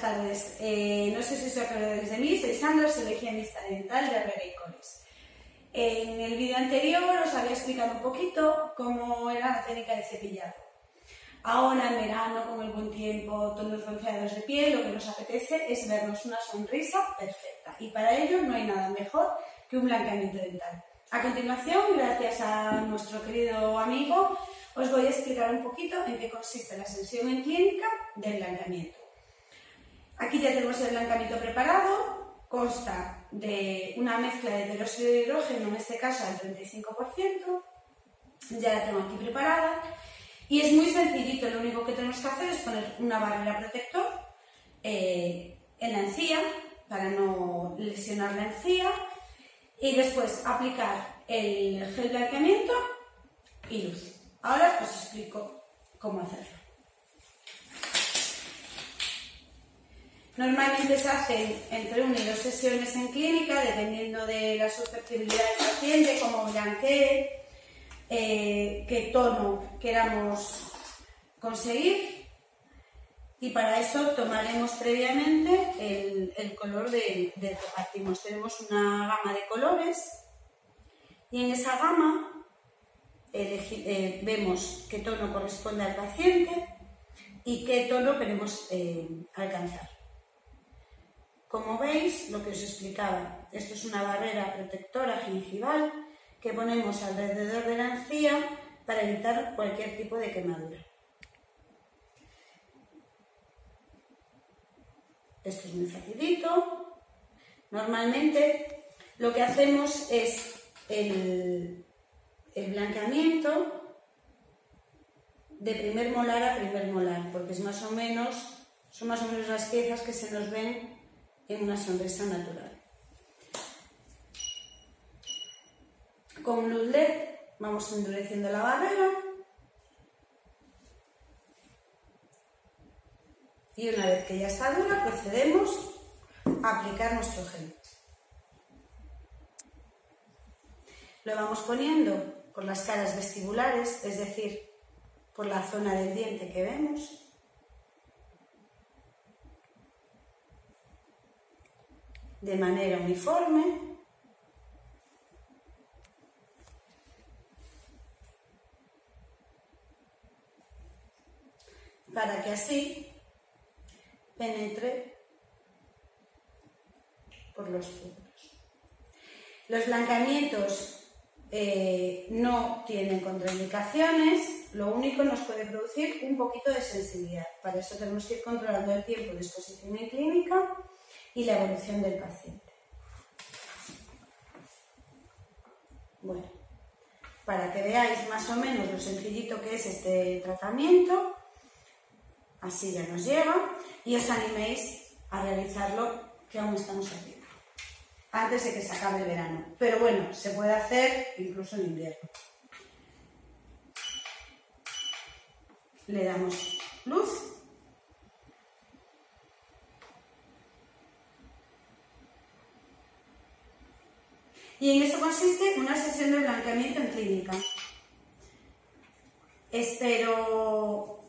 buenas tardes. Eh, no sé si os acordáis de mí, soy Sandra, soy higienista dental de Herrera y. En el vídeo anterior os había explicado un poquito cómo era la técnica de cepillado. Ahora en verano, con el buen tiempo, todos los bronceados de piel, lo que nos apetece es vernos una sonrisa perfecta. Y para ello no hay nada mejor que un blanqueamiento dental. A continuación, gracias a nuestro querido amigo, os voy a explicar un poquito en qué consiste la sesión en clínica del blanqueamiento. Aquí ya tenemos el blanqueamiento preparado, consta de una mezcla de peróxido de hidrógeno, en este caso al 35%, ya la tengo aquí preparada, y es muy sencillito, lo único que tenemos que hacer es poner una barrera protector eh, en la encía, para no lesionar la encía, y después aplicar el gel blanqueamiento y luz. Ahora os explico cómo hacerlo. Normalmente se hacen entre una y dos sesiones en clínica, dependiendo de la susceptibilidad del paciente, cómo blanquee, eh, qué tono queramos conseguir. Y para eso tomaremos previamente el, color del de que partimos. Tenemos una gama de colores y en esa gama eh, vemos qué tono corresponde al paciente y qué tono queremos eh, alcanzar. Como veis, lo que os explicaba, esto es una barrera protectora gingival que ponemos alrededor de la encía para evitar cualquier tipo de quemadura. Esto es muy facilito. Normalmente lo que hacemos es el, blanqueamiento de primer molar a primer molar, porque es más o menos, son más o menos las piezas que se nos ven en una sonrisa natural. Con luz LED vamos endureciendo la barrera y una vez que ya está dura procedemos a aplicar nuestro gel. Lo vamos poniendo por las caras vestibulares, es decir, por la zona del diente que vemos. De manera uniforme. para que así penetre por los puntos. Los blanqueamientos eh, no tienen contraindicaciones, lo único nos puede producir un poquito de sensibilidad. Para eso tenemos que ir controlando el tiempo de exposición en clínica y la evolución del paciente. Bueno, para que veáis más o menos lo sencillito que es este tratamiento, así ya nos llega y os animéis a realizarlo que aún estamos aquí, antes de que se acabe el verano. Pero bueno, se puede hacer incluso en invierno. Le damos luz Y en eso consiste una sesión de blanqueamiento en clínica. Espero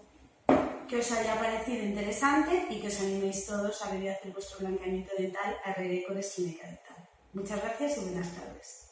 que os haya parecido interesante y que os animéis todos a venir a hacer vuestro blanqueamiento dental a Clínica Dental. Muchas gracias y buenas tardes.